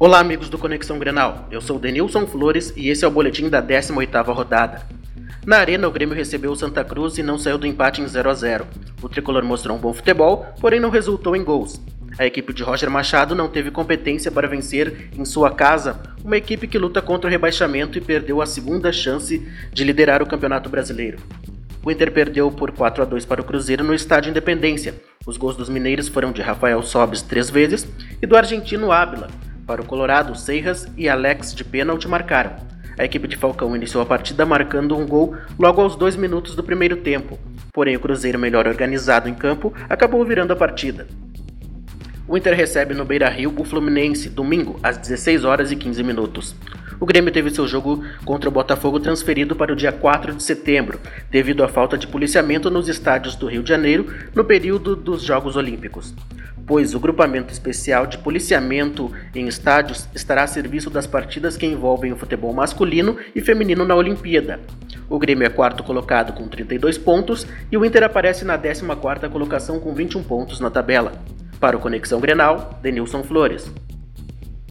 Olá, amigos do Conexão Grenal. Eu sou Denilson Flores e esse é o boletim da 18ª rodada. Na Arena, o Grêmio recebeu o Santa Cruz e não saiu do empate em 0 a 0. O tricolor mostrou um bom futebol, porém não resultou em gols. A equipe de Roger Machado não teve competência para vencer em sua casa uma equipe que luta contra o rebaixamento e perdeu a segunda chance de liderar o Campeonato Brasileiro. O Inter perdeu por 4 a 2 para o Cruzeiro no Estádio Independência. Os gols dos mineiros foram de Rafael Sobes três vezes e do argentino Ábila. Para o Colorado, Seiras e Alex de pênalti marcaram. A equipe de Falcão iniciou a partida marcando um gol logo aos dois minutos do primeiro tempo. Porém, o Cruzeiro, melhor organizado em campo, acabou virando a partida. O Inter recebe no Beira Rio o Fluminense, domingo, às 16 horas e 15 minutos. O Grêmio teve seu jogo contra o Botafogo transferido para o dia 4 de setembro, devido à falta de policiamento nos estádios do Rio de Janeiro no período dos Jogos Olímpicos. Pois o grupamento especial de policiamento em estádios estará a serviço das partidas que envolvem o futebol masculino e feminino na Olimpíada. O Grêmio é quarto colocado com 32 pontos e o Inter aparece na 14ª colocação com 21 pontos na tabela. Para o Conexão Grenal, Denilson Flores.